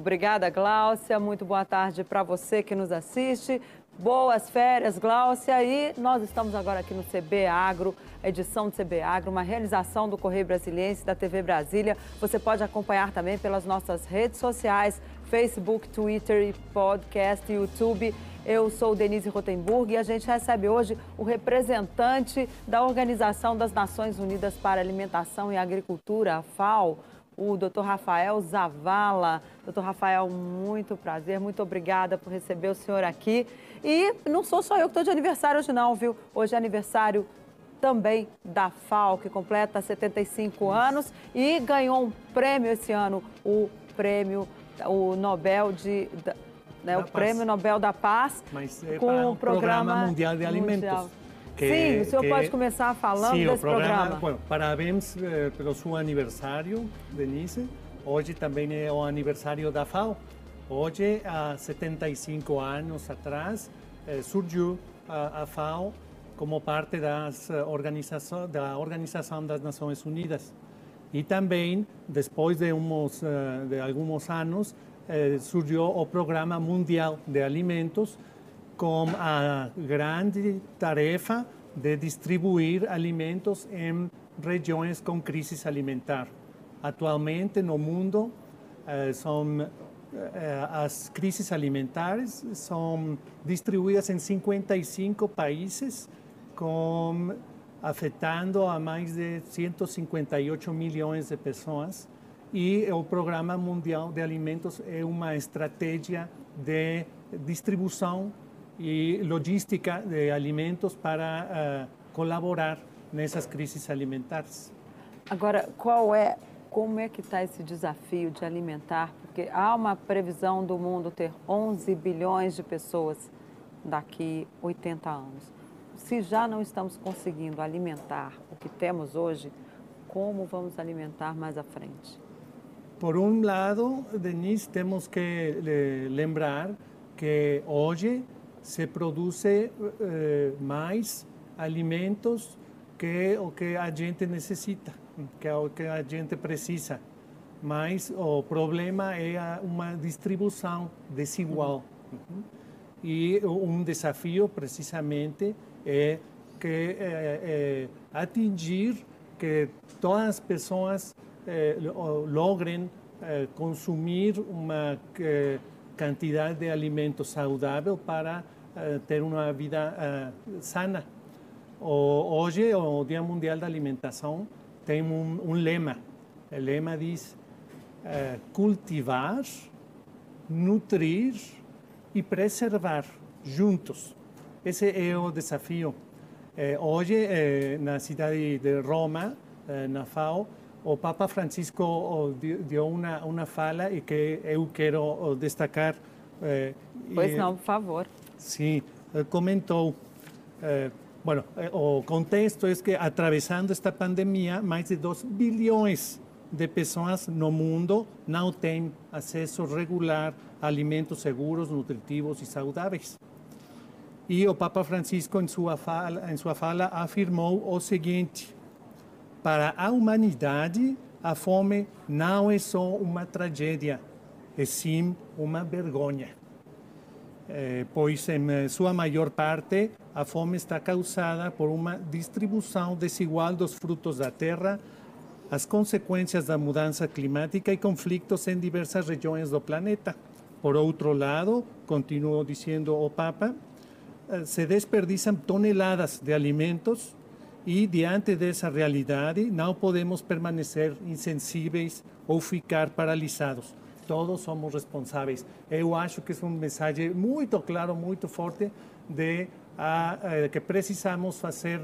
Obrigada, Gláucia. Muito boa tarde para você que nos assiste. Boas férias, Gláucia. E nós estamos agora aqui no CB Agro, edição do CB Agro, uma realização do Correio Brasiliense da TV Brasília. Você pode acompanhar também pelas nossas redes sociais, Facebook, Twitter, podcast, YouTube. Eu sou Denise Rotenburg e a gente recebe hoje o representante da Organização das Nações Unidas para Alimentação e Agricultura, a FAO, o Dr. Rafael Zavala. Dr. Rafael, muito prazer, muito obrigada por receber o senhor aqui. E não sou só eu que estou de aniversário hoje não, viu? Hoje é aniversário também da FAO, que completa 75 anos e ganhou um prêmio esse ano, o prêmio, o Nobel de né, o Paz. Prêmio Nobel da Paz Mas é com o programa, programa, Mundial de Alimentos. Mundial. Que, Sim, o senhor que, pode começar falando sim, desse programa. programa. Bueno, parabéns eh, pelo seu aniversário, Denise. Hoje também é o aniversário da FAO. Hoje, há 75 anos atrás, eh, surgiu a, a, FAO como parte das eh, organização, da Organização das Nações Unidas. E também, depois de, uns, eh, de alguns anos, eh, surgiu o Programa Mundial de Alimentos com a grande tarefa de distribuir alimentos em regiões com crise alimentar. Atualmente, no mundo, eh, são eh, as crises alimentares são distribuídas em 55 países, com, afetando a mais de 158 milhões de pessoas e o Programa Mundial de Alimentos é uma estratégia de distribuição e logística de alimentos para uh, colaborar nessas crises alimentares. Agora, qual é, como é que está esse desafio de alimentar? Porque há uma previsão do mundo ter 11 bilhões de pessoas daqui 80 anos. Se já não estamos conseguindo alimentar o que temos hoje, como vamos alimentar mais à frente? Por um lado, Denise, temos que lembrar que hoje se produz eh, mais alimentos que o que a gente necessita, que é o que a gente precisa. Mas o problema é uma distribuição desigual. Uhum. E um desafio, precisamente, é que é, é, atingir que todas as pessoas eh, logrem eh, consumir uma quantidade de alimento saudável para eh, ter uma vida eh, sana. O, hoje, o Dia Mundial da Alimentação tem um, um lema. O lema diz eh, cultivar, nutrir e preservar juntos. Esse é o desafio. hoje, na cidade de Roma, na FAO, o Papa Francisco deu uma, uma fala e que eu quero destacar. Eh, pois não, por favor. Sim, comentou. Eh, bueno, eh, o contexto é que, atravessando esta pandemia, mais de 2 bilhões de pessoas no mundo não têm acesso regular a alimentos seguros, nutritivos e saudáveis. E o Papa Francisco, em sua fala, em sua fala afirmou o seguinte: para a humanidade, a fome não é só uma tragédia, é sim uma vergonha. É, pois, em sua maior parte, a fome está causada por uma distribuição desigual dos frutos da terra, as consequências da mudança climática e conflitos em diversas regiões do planeta. Por outro lado, continuou dizendo o Papa, eh, se desperdiçam toneladas de alimentos e diante dessa realidade não podemos permanecer insensíveis ou ficar paralisados. Todos somos responsáveis. Eu acho que é uma mensagem muito claro, muito forte de a, a, que precisamos fazer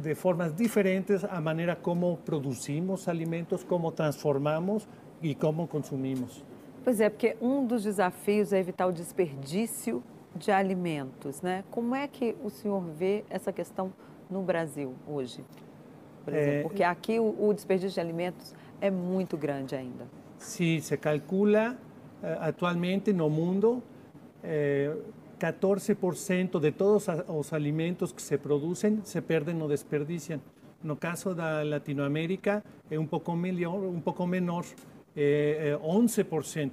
de formas diferentes a maneira como produzimos alimentos, como transformamos e como consumimos. Pois é, porque um dos desafios é evitar o desperdício de alimentos, né? Como é que o senhor vê essa questão no Brasil hoje? Por exemplo, é, porque aqui o, o, desperdício de alimentos é muito grande ainda. Sim, se calcula eh, atualmente no mundo 14% eh, de todos os alimentos que se produzem se perdem ou desperdiciam. No caso da Latinoamérica é um pouco melhor, um pouco menor, é 11%.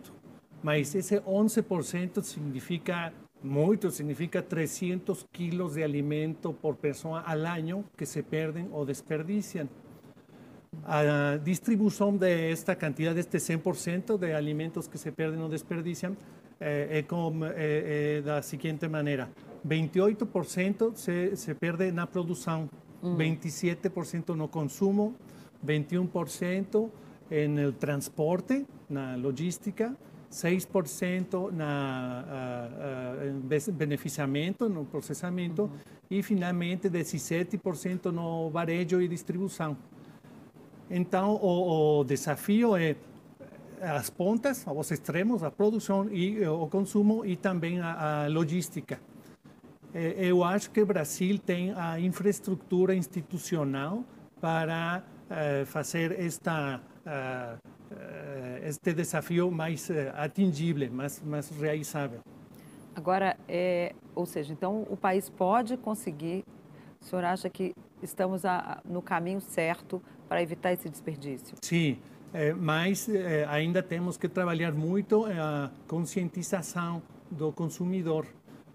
mas esse 11% significa muito, significa 300 quilos de alimento por pessoa ao ano que se perdem ou desperdiciam. A distribuição desta quantidade, deste 100% de alimentos que se perdem ou desperdiciam, é, é, como, é, é da seguinte maneira: 28% se, se perde na produção, hum. 27% no consumo, 21% no transporte, na logística, 6% na uh, uh, beneficiamento, no processamento uhum. e, finalmente, 17% no varejo e distribuição. Então, o, o, desafio é as pontas, os extremos, a produção e o consumo e também a, a logística. Eu acho que o Brasil tem a infraestrutura institucional para uh, fazer esta este desafio mais atingível, mais, mais realizável. Agora, é, ou seja, então o país pode conseguir, o senhor acha que estamos a, no caminho certo para evitar esse desperdício? Sim, é, mas é, ainda temos que trabalhar muito a conscientização do consumidor.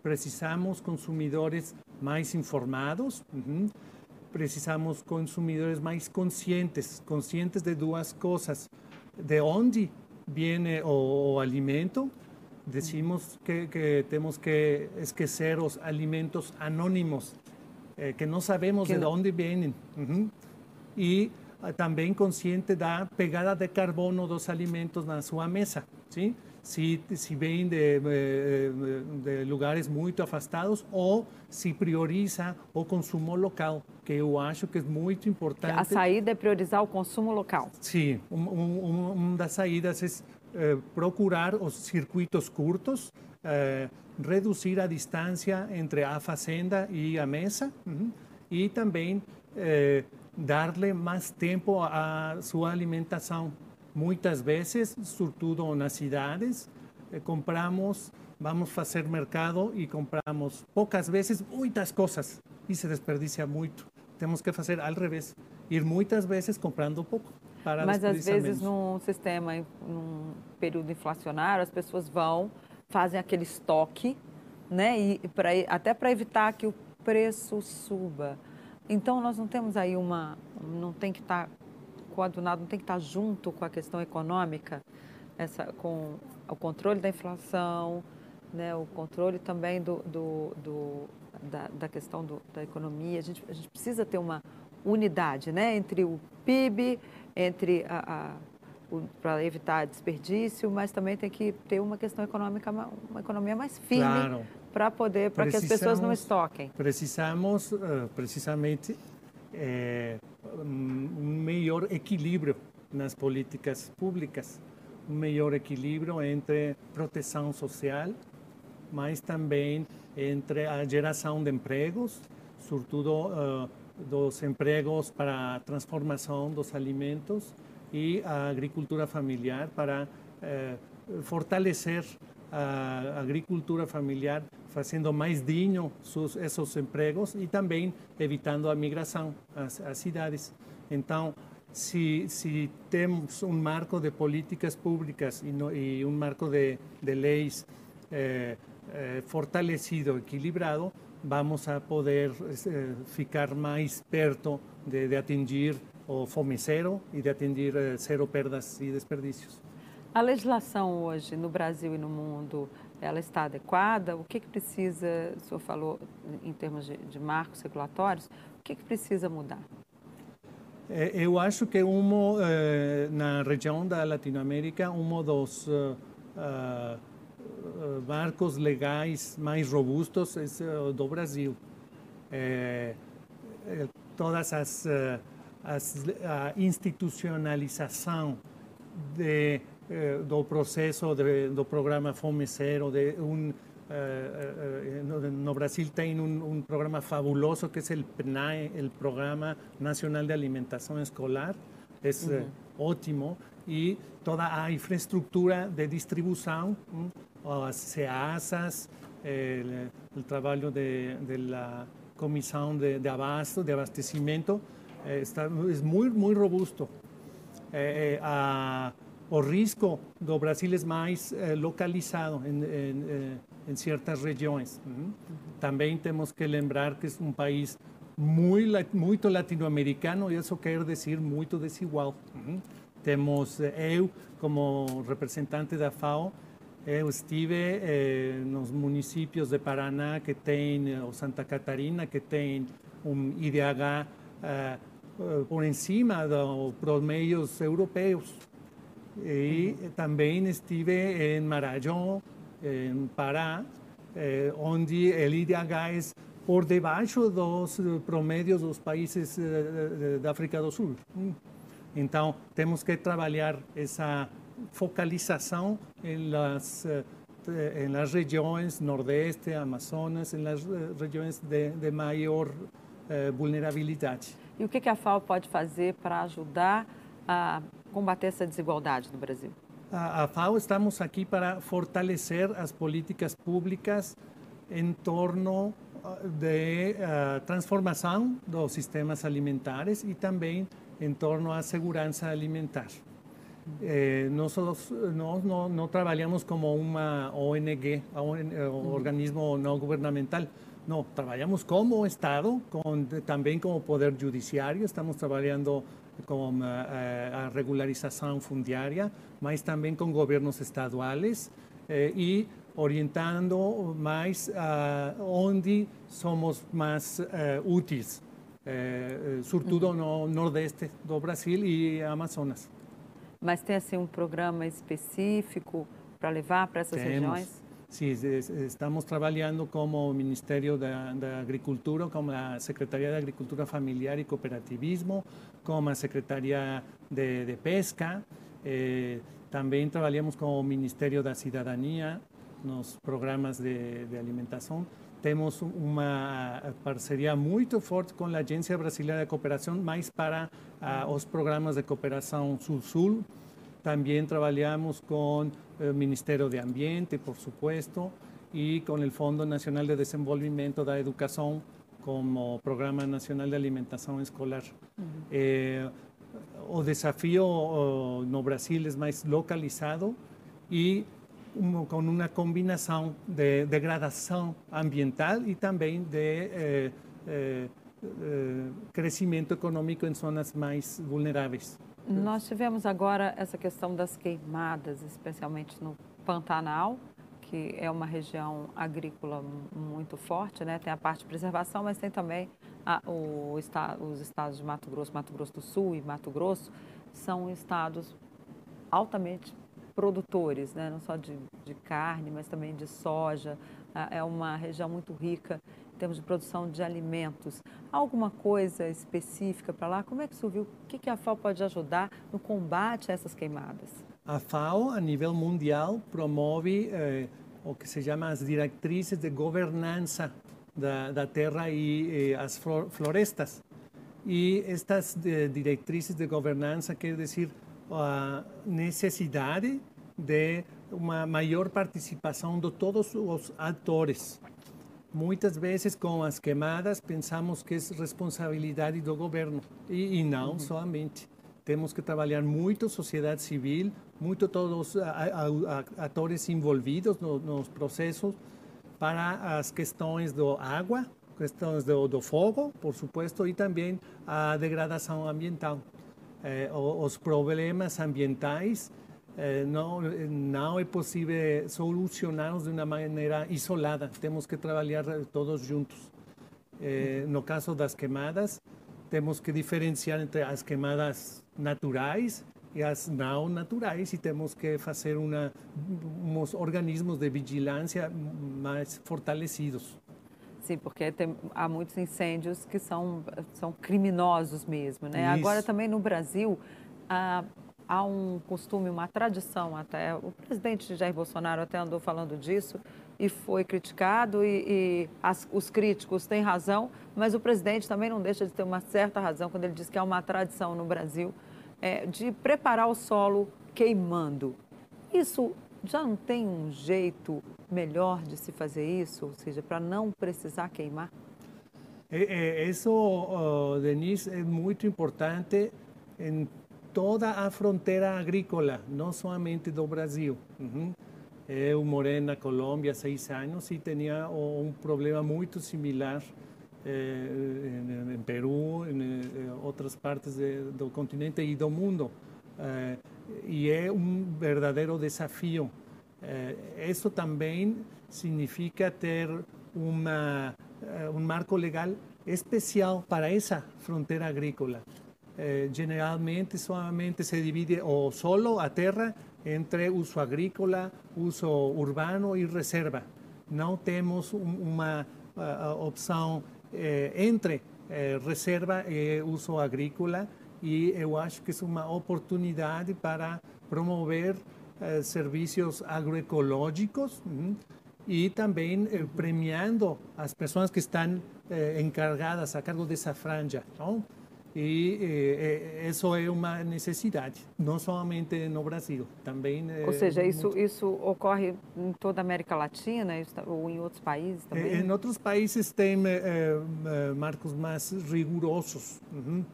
Precisamos consumidores mais informados, uhum. precisamos consumidores mais conscientes, conscientes de duas coisas. De onde vem o, o alimento, decimos que, que, temos que esquecer os alimentos anônimos, eh, que não sabemos que... de onde vêm. Uhum. E também consciente da pegada de carbono dos alimentos na sua mesa, sim? Se, se vem de, eh, de, lugares muito afastados ou se prioriza o consumo local, que eu acho que é muito importante. A saída é priorizar o consumo local. Sim, um, um, uma das saídas é eh, procurar os circuitos curtos, eh, reduzir a distância entre a fazenda e a mesa, uhum, e também eh, darle mais tempo à sua alimentação. Muitas vezes, sobretudo nas cidades, eh, compramos, vamos fazer mercado e compramos poucas vezes muitas coisas e se desperdicia muito. Temos que fazer ao revés, ir muitas vezes comprando pouco. Para Mas às vezes num sistema, num período inflacionário, as pessoas vão, fazem aquele estoque, né? E pra, até para evitar que o preço suba. Então, nós não temos aí uma. Não tem que estar tá coadunado, não tem que estar junto com a questão econômica, essa, com o controle da inflação, né, o controle também do, do, do da, da, questão do, da economia. A gente, a gente precisa ter uma unidade né, entre o PIB, entre a, a para evitar desperdício, mas também tem que ter uma questão econômica, uma economia mais firme claro para poder, para que as pessoas não estoquem? Precisamos, uh, precisamente, é, um melhor equilíbrio nas políticas públicas, um melhor equilíbrio entre proteção social, mas também entre a geração de empregos, sobretudo uh, dos empregos para a transformação dos alimentos e a agricultura familiar para uh, fortalecer a agricultura familiar fazendo mais digno seus, esses empregos e também evitando a migração às, às cidades. Então, se, se, temos um marco de políticas públicas e, no, e um marco de, de leis eh, eh, fortalecido, equilibrado, vamos a poder eh, ficar mais perto de, de atingir o fome zero e de atingir zero perdas e desperdícios. A legislação hoje no Brasil e no mundo, ela está adequada? O que, que precisa, o senhor falou em termos de, de marcos regulatórios, o que, que precisa mudar? É, eu acho que um, eh, na região da Latinoamérica, um dos uh, uh, marcos legais mais robustos é o do Brasil. É, todas as, as a institucionalização de eh, do processo de, do programa Fome Zero, de um, eh, no, no, Brasil tem um, um, programa fabuloso que é o PNAE, o Programa Nacional de Alimentação Escolar, é uhum. ótimo, e toda a infraestrutura de distribuição, as CEASAs, o trabalho de, de la Comissão de, de Abasto, de Abastecimento, está, é muito, muito robusto. a, o risco do Brasil mais eh, localizado em, em, eh, em, certas regiões. Uhum. Também temos que lembrar que é um país muito, muito latino-americano e isso quer dizer muito desigual. Uhum. Temos eu, como representante da FAO, eu estive eh, nos municípios de Paraná que tem, ou Santa Catarina, que tem um IDH eh, por cima dos promedios europeus. E também estive em Maranhão, em Pará, eh, onde o IDH é por debaixo dos promédios dos países eh, da África do Sul. Então, temos que trabalhar essa focalização em las, las regiões Nordeste, Amazonas, las regiões de, de maior eh, vulnerabilidade. E o que a FAO pode fazer para ajudar a combater essa desigualdade no Brasil? A, a FAO estamos aqui para fortalecer as políticas públicas em torno de uh, transformação dos sistemas alimentares e também em torno à segurança alimentar. Eh, nosotros no, no, no, trabajamos como una ONG, un, eh, organismo no gubernamental. No, trabajamos como Estado, con, también como Poder Judiciario, estamos trabajando con eh, a regularización fundiaria, mas también con gobiernos estaduales eh, y orientando más a onde somos más eh, útiles, eh, sobretudo no nordeste do Brasil e Amazonas. Mas tem assim um programa específico para levar para essas Temos. regiões? Sim, estamos trabalhando como o Ministério da, da, Agricultura, como a Secretaria de Agricultura Familiar e Cooperativismo, como a Secretaria de, de Pesca. Eh, também trabalhamos com o Ministério da Cidadania nos programas de, de alimentação. Temos uma parceria muito forte com a Agência Brasileira de Cooperação, mais para uh, os programas de cooperação Sul-Sul. Também trabalhamos com o Ministério de Ambiente, por supuesto, e com o Fundo Nacional de Desenvolvimento da Educação como Programa Nacional de Alimentação Escolar. Uhum. Eh, o desafio no Brasil é mais localizado e um, com uma combinação de degradação ambiental e também de eh, eh, eh, crescimento econômico em zonas mais vulneráveis. Nós tivemos agora essa questão das queimadas, especialmente no Pantanal, que é uma região agrícola muito forte, né? Tem a parte de preservação, mas tem também a, o, os estados de Mato Grosso, Mato Grosso do Sul e Mato Grosso, são estados altamente produtores, né? não só de, de carne, mas também de soja. É uma região muito rica em termos de produção de alimentos. Alguma coisa específica para lá? Como é que surgiu? O que, a FAO pode ajudar no combate a essas queimadas? A FAO, a nível mundial, promove eh, o que se chama as diretrizes de governança da, da terra e, as florestas. E estas eh, diretrizes de governança quer dizer a necessidade de uma maior participação de todos os atores. Muitas vezes, com as queimadas, pensamos que é responsabilidade do governo e, e não uhum. somente. Temos que trabalhar muito sociedade civil, muito todos os atores envolvidos no, nos processos para as questões do água, questões do, do fogo, por supuesto, e também a degradação ambiental eh, os problemas ambientais eh, não, não é possível solucioná-los de uma maneira isolada. Temos que trabalhar todos juntos. Eh, no caso das queimadas, temos que diferenciar entre as queimadas naturais e as não naturais e temos que fazer uma, uns organismos de vigilância mais fortalecidos. Sim, porque tem, há muitos incêndios que são, são criminosos mesmo, né? Isso. Agora também no Brasil há, há um costume, uma tradição até, o presidente Jair Bolsonaro até andou falando disso e foi criticado e, e as, os críticos têm razão, mas o presidente também não deixa de ter uma certa razão quando ele diz que há uma tradição no Brasil é, de preparar o solo queimando. Isso já não tem um jeito melhor de se fazer isso, ou seja, para não precisar queimar? É, é, isso, Denise, é muito importante em toda a fronteira agrícola, não somente do Brasil. Eu morei na seis anos e tinha um problema muito similar eh, em, em, Peru, em, em outras partes de, do continente e do mundo. Eh, e é um verdadeiro desafio. Eh, também significa ter uma, um marco legal especial para essa fronteira agrícola. Generalmente solamente se divide o solo a terra entre uso agrícola, uso urbano e reserva. Não temos uma uh, opção eh, entre eh, reserva e uso agrícola e eu acho que é uma oportunidade para promover eh, serviços agroecológicos e também premiando as pessoas que estão encargadas a cargo dessa franja. Não? E eh, isso é uma necessidade, não somente no Brasil, também. Ou seja, isso, muito... isso ocorre em toda a América Latina ou em outros países também? Em outros países tem eh, marcos mais rigorosos, uhum,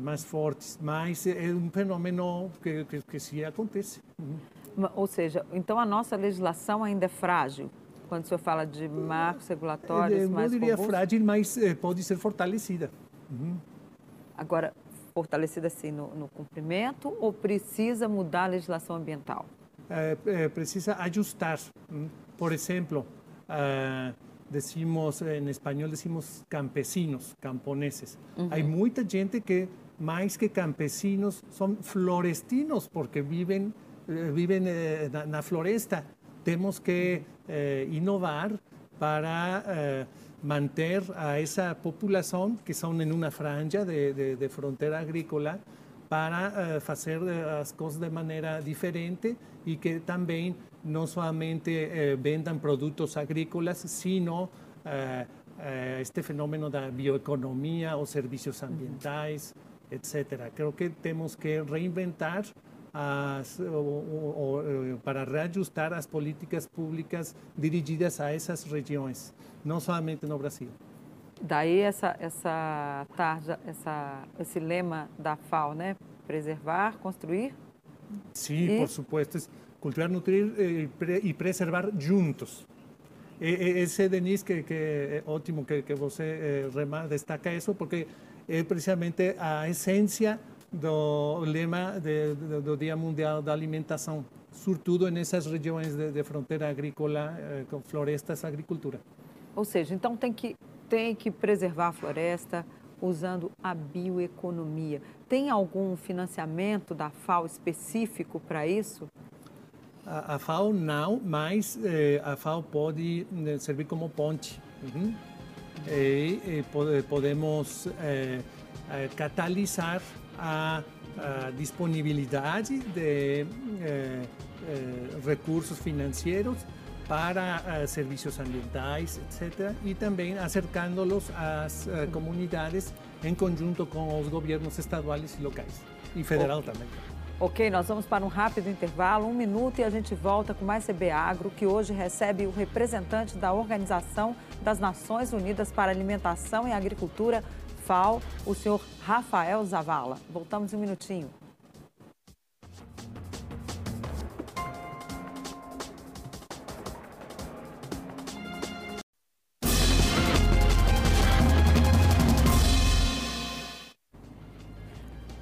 mais fortes, mas é um fenômeno que, que, que se acontece. Uhum. Ou seja, então a nossa legislação ainda é frágil? Quando o senhor fala de marcos regulatórios eu, eu mais Eu diria robustos? frágil, mas pode ser fortalecida. Uhum. Agora, fortalecida assim no, no, cumprimento ou precisa mudar a legislação ambiental? É, é, precisa ajustar. Por exemplo, uh, decimos em espanhol decimos campesinos, camponeses. Uhum. Há muita gente que mais que campesinos são florestinos porque vivem vivem eh, na, na, floresta. Temos que eh, inovar para eh, manter a esa población que son en una franja de, de, de frontera agrícola para uh, hacer as coisas de maneira diferente e que também não somente uh, vendam produtos agrícolas, sino uh, este fenômeno da bioeconomia, os serviços ambientais, etc. Creo que temos que reinventar as, o, o, o, para reajustar as políticas públicas dirigidas a essas regiões, não somente no Brasil. Daí essa essa tarja, essa esse lema da FAO, né? Preservar, construir. Sim, e... por supuesto, cultivar, nutrir e, e preservar juntos. Esse Denise que, que é ótimo que, que você eh, destaca isso porque é precisamente a essência do lema de, do, do Dia Mundial da Alimentação, sobretudo nessas regiões de, de fronteira agrícola, eh, com florestas, agricultura. Ou seja, então tem que, tem que preservar a floresta usando a bioeconomia. Tem algum financiamento da FAO específico para isso? A, a, FAO não, mas eh, a FAO pode eh, servir como ponte. Uhum. E, e podemos eh, eh, catalisar a, a disponibilidade de eh, eh, recursos financeiros para eh, serviços ambientais, etc. E também acercando-los às eh, comunidades em conjunto com os governos estaduais e locais. E federal okay. também. Ok, nós vamos para um rápido intervalo, um minuto, e a gente volta com mais CB Agro, que hoje recebe o representante da Organização das Nações Unidas para Alimentação e Agricultura, FAO, o senhor Rafael Zavala. Voltamos em um minutinho.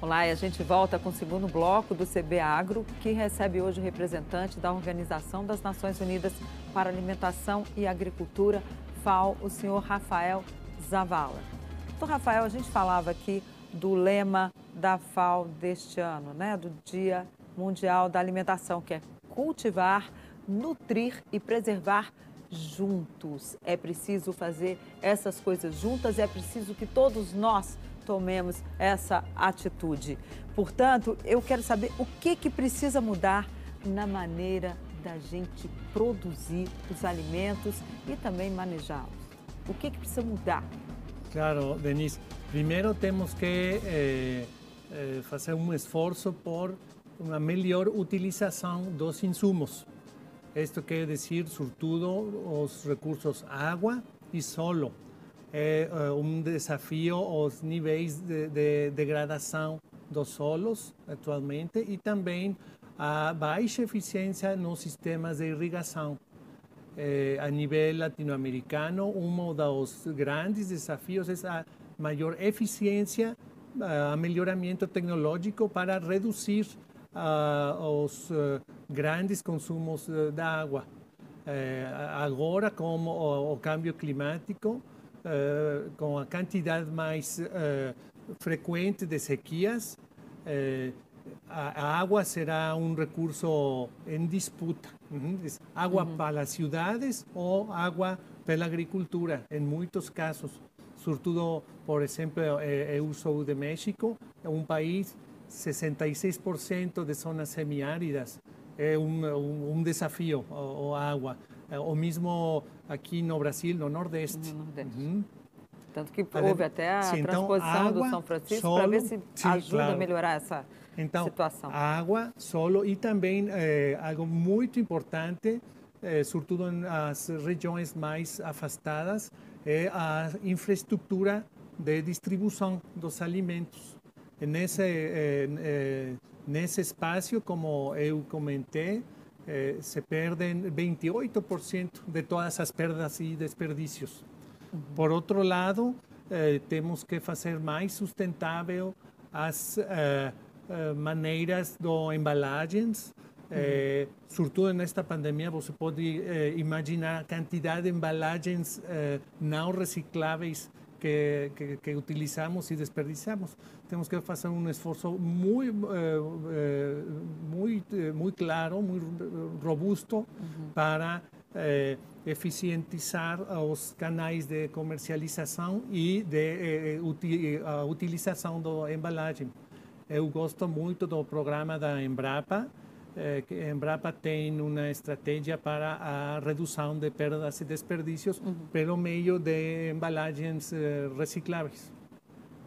Olá, e a gente volta com o segundo bloco do CB Agro, que recebe hoje o representante da Organização das Nações Unidas para Alimentação e Agricultura, FAO, o senhor Rafael Zavala. Doutor Rafael, a gente falava aqui do lema da FAO deste ano, né? do Dia Mundial da Alimentação, que é cultivar, nutrir e preservar juntos. É preciso fazer essas coisas juntas e é preciso que todos nós tomemos essa atitude. Portanto, eu quero saber o que, que precisa mudar na maneira da gente produzir os alimentos e também manejá-los. O que, que precisa mudar? Claro, Denise. Primeiro temos que eh, eh, fazer um esforço por uma melhor utilização dos insumos. Isto quer dizer, sobretudo, os recursos água e solo. É uh, um desafio os níveis de, de degradação dos solos atualmente e também a baixa eficiência nos sistemas de irrigação. Eh, a nível latino-americano, um dos grandes desafios é a maior eficiência, a melhoramento tecnológico para reduzir uh, os uh, grandes consumos uh, da água. agora, com o, o câmbio climático, com a quantidade mais frequente de sequias, a, água será um recurso em disputa. Água uhum. para as cidades ou água pela agricultura, em muitos casos. Sobretudo, por exemplo, eu sou de México, é um país 66% de zonas semiáridas. É um, um, um desafio a, a água. O mesmo aqui no Brasil, no Nordeste. No Nordeste. Uhum. Tanto que houve até a sim, então, transposição então, água, do São Francisco para ver se sim, ajuda claro. a melhorar essa então, situação. Água, solo e também é, algo muito importante, é, sobretudo nas regiões mais afastadas, é a infraestrutura de distribuição dos alimentos. Nesse, eh, nesse espaço, como eu comentei, se perdem 28% de todas as perdas e desperdícios. Por outro lado, eh, temos que fazer mais sustentável as eh, eh, maneiras do embalagens. Eh, sobretudo nesta pandemia, você pode eh, imaginar a quantidade de embalagens eh, não recicláveis que, que, que, utilizamos e desperdiçamos. Temos que fazer um esforço muito, muito, muito claro, muito robusto uhum. para eficientizar os canais de comercialização e de a utilização da embalagem. Eu gosto muito do programa da Embrapa, eh, que a Embrapa tem uma estratégia para a redução de perdas e desperdícios uhum. pelo meio de embalagens eh, recicláveis.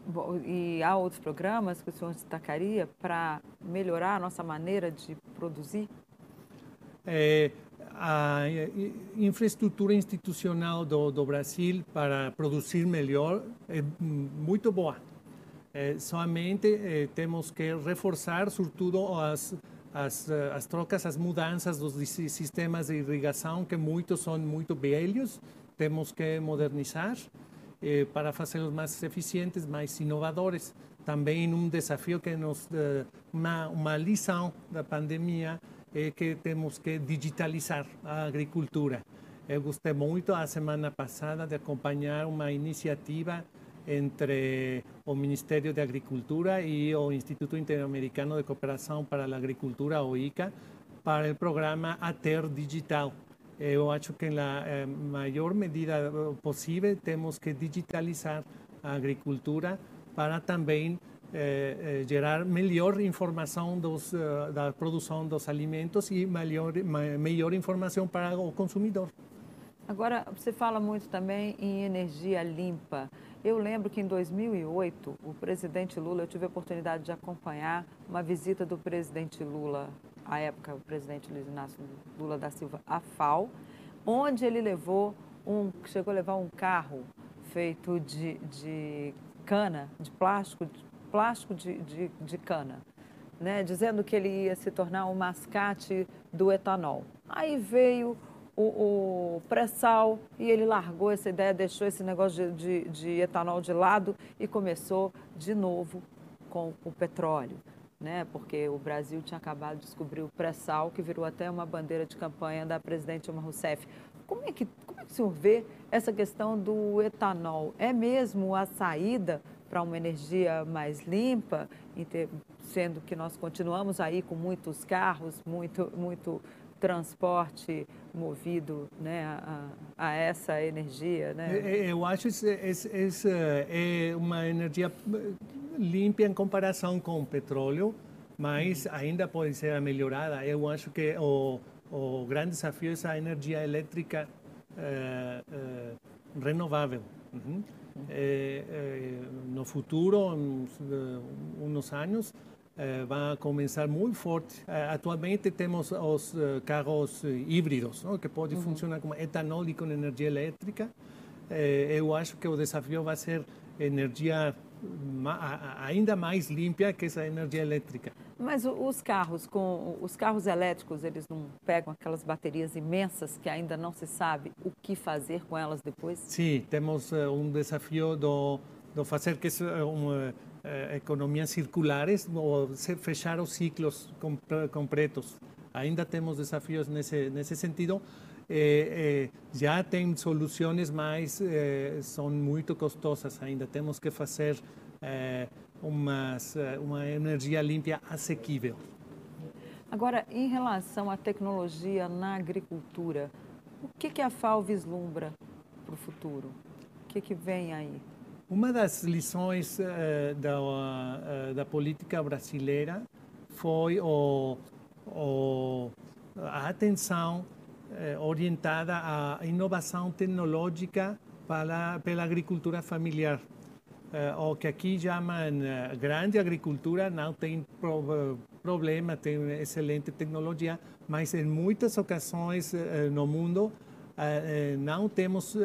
Bom, e há outros programas que o senhor destacaria para melhorar a nossa maneira de produzir? É, a infraestrutura institucional do, do, Brasil para produzir melhor é muito boa. É, somente é, temos que reforçar, sobretudo, as, as, as trocas, as mudanças dos sistemas de irrigação, que muitos são muito velhos, temos que modernizar eh, para fazê-los mais eficientes, mais inovadores. Também um desafio que nos, uma, uma lição da pandemia é que temos que digitalizar a agricultura. Eu gostei muito a semana passada de acompanhar uma iniciativa entre o Ministério de Agricultura e o Instituto Interamericano de Cooperação para a Agricultura, o ICA, para o programa ATER Digital. Eu acho que na eh, maior medida possível temos que digitalizar a agricultura para também eh, eh, gerar melhor informação dos, uh, da produção dos alimentos e melhor, melhor informação para o consumidor. Agora, você fala muito também em energia limpa. Eu lembro que em 2008, o presidente Lula, eu tive a oportunidade de acompanhar uma visita do presidente Lula, à época, o presidente Luiz Inácio Lula da Silva, à FAO, onde ele levou um, chegou a levar um carro feito de, de cana, de plástico, de plástico de, de, de cana, né? dizendo que ele ia se tornar um mascate do etanol. Aí veio o, o pré-sal e ele largou essa ideia, deixou esse negócio de, de, de etanol de lado e começou de novo com o petróleo. Né, porque o Brasil tinha acabado de descobrir o pré-sal, que virou até uma bandeira de campanha da presidente Dilma Rousseff. Como é, que, como é que o senhor vê essa questão do etanol? É mesmo a saída para uma energia mais limpa, sendo que nós continuamos aí com muitos carros, muito, muito transporte movido né, a, a essa energia. Né? Eu acho que essa é uma energia limpa em comparação com o petróleo, mas ainda pode ser melhorada. Eu acho que o, o grande desafio é a energia elétrica uh, uh, renovável. Uhum. Eh, eh, no futuro, em uns anos, eh, vai começar muito forte. atualmente temos os carros híbridos, que podem uhum. funcionar com etanol e com energia elétrica. eu acho que o desafio vai ser energia ainda mais limpa que essa energia elétrica. Mas os carros com os carros elétricos, eles não pegam aquelas baterias imensas que ainda não se sabe o que fazer com elas depois? Sim, temos um desafio do, do fazer que uma uh, economias circulares ou fechar os ciclos completos. Ainda temos desafios nesse nesse sentido. Eh, eh, já tem soluções, mas eh, são muito custosas ainda. Temos que fazer umas, uma energia limpa assequível. Agora, em relação à tecnologia na agricultura, o que, que a FAO vislumbra para o futuro? O que, que vem aí? Uma das lições uh, da, uh, da política brasileira foi o, o, a atenção uh, orientada à inovação tecnológica para, pela agricultura familiar. O que aqui chamam grande agricultura, não tem pro, problema, tem excelente tecnologia, mas em muitas ocasiões no mundo não temos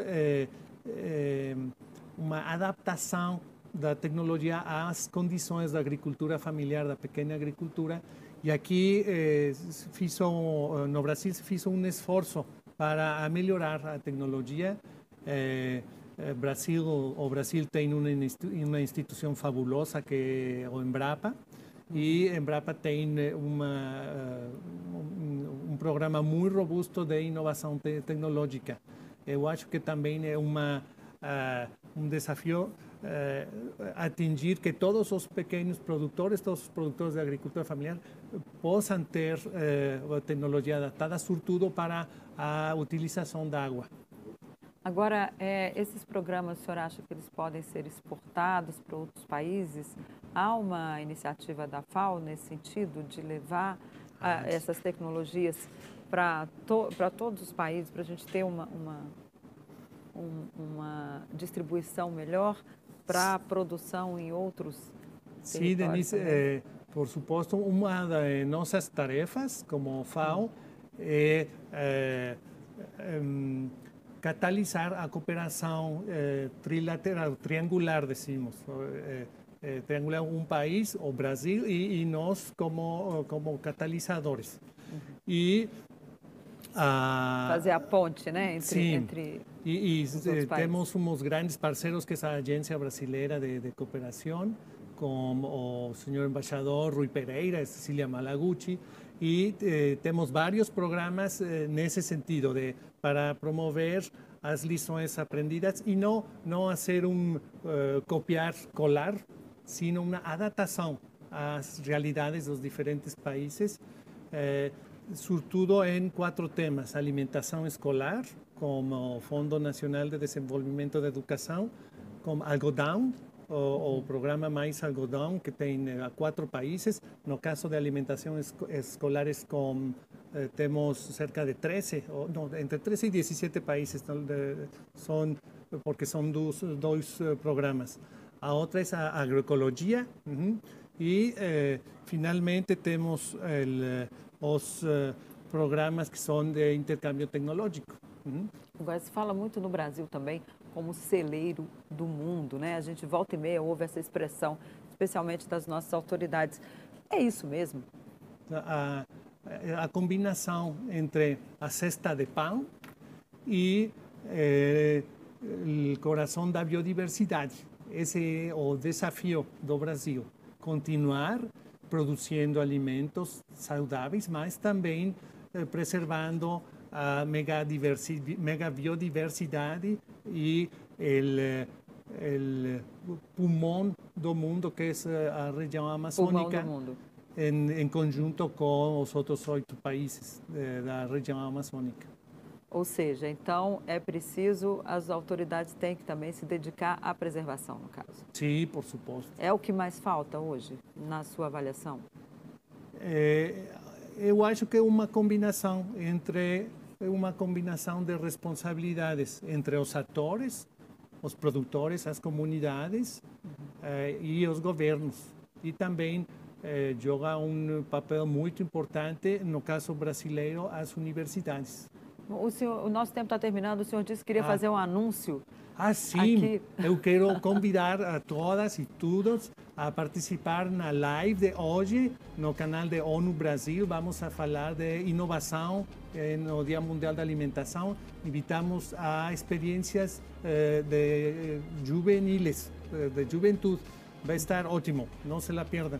uma adaptação da tecnologia às condições da agricultura familiar, da pequena agricultura. E aqui, fiz um, no Brasil, se fez um esforço para melhorar a tecnologia. Eh, Brasil, o Brasil tem uma, instituição fabulosa que é o Embrapa, e Embrapa tem eh, uma, eh, um, um, programa muito robusto de inovação te tecnológica. Eu acho que também é uma, uh, um desafio uh, atingir que todos os pequenos produtores, todos os produtores de agricultura familiar, possam ter uh, tecnologia adaptada, sobretudo para a utilização da água. Agora, é, esses programas, o senhor acha que eles podem ser exportados para outros países? Há uma iniciativa da FAO nesse sentido, de levar ah, essas tecnologias para to, todos os países, para a gente ter uma, uma, um, uma distribuição melhor para a produção em outros Sim, Denise, é, por suposto, uma das nossas tarefas como FAO é, é, é catalisar a cooperação eh, trilateral, triangular, decimos. Eh, eh, triangular um país, o Brasil, e, e nós como, como catalisadores. Uhum. E fazer a ponte, né, entre, sim. entre e, e temos uns grandes parceiros que é a Agência Brasileira de, de Cooperação, como o senhor embaixador Rui Pereira, Cecília Malaguchi, e eh, temos vários programas eh, nesse sentido de para promover as lições aprendidas e não não fazer um uh, copiar colar, sino uma adaptação às realidades dos diferentes países, eh, sobretudo em quatro temas: alimentação escolar, como o Fundo Nacional de Desenvolvimento da Educação, como algodão, o, o, programa Mais Algodão, que tem uh, quatro países. No caso de alimentação es escolares, com, eh, temos cerca de 13, ou, não, entre 13 e 17 países, de, são, porque são dos, dois uh, programas. A outra é a agroecologia, uh -huh, e eh, finalmente temos el, os programas que são de intercâmbio tecnológico. Uhum. Se fala muito no Brasil também como celeiro do mundo, né? A gente volta e meia ouve essa expressão, especialmente das nossas autoridades. É isso mesmo? A, a combinação entre a cesta de pão e eh, o coração da biodiversidade. Esse é o desafio do Brasil. Continuar produzindo alimentos saudáveis, mas também eh, preservando a megabiodiversidade e o pulmão do mundo, que é a região amazônica, em, em, conjunto com os outros oito países eh, da região amazônica. Ou seja, então é preciso, as autoridades têm que também se dedicar à preservação, no caso. Sim, por suposto. É o que mais falta hoje, na sua avaliação? É, eu acho que é uma combinação entre uma combinação de responsabilidades entre os atores, os produtores, as comunidades eh, e os governos. E também eh, joga um papel muito importante, no caso brasileiro, as universidades. O, senhor, o nosso tempo está terminando, o senhor disse que queria ah. fazer um anúncio. Ah, sim. Aqui. Eu quero convidar a todas e todos a participar na live de hoje no canal de ONU Brasil. Vamos a falar de inovação eh, no Dia Mundial da Alimentação. Invitamos a experiências eh, de juveniles, eh, de juventude. Vai estar ótimo, não se la perda.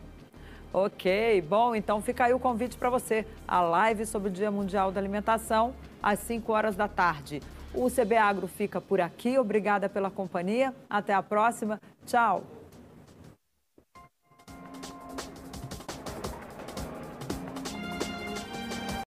Ok, bom, então fica aí o convite para você. A live sobre o Dia Mundial da Alimentação, às 5 horas da tarde. O CB Agro fica por aqui. Obrigada pela companhia. Até a próxima. Tchau.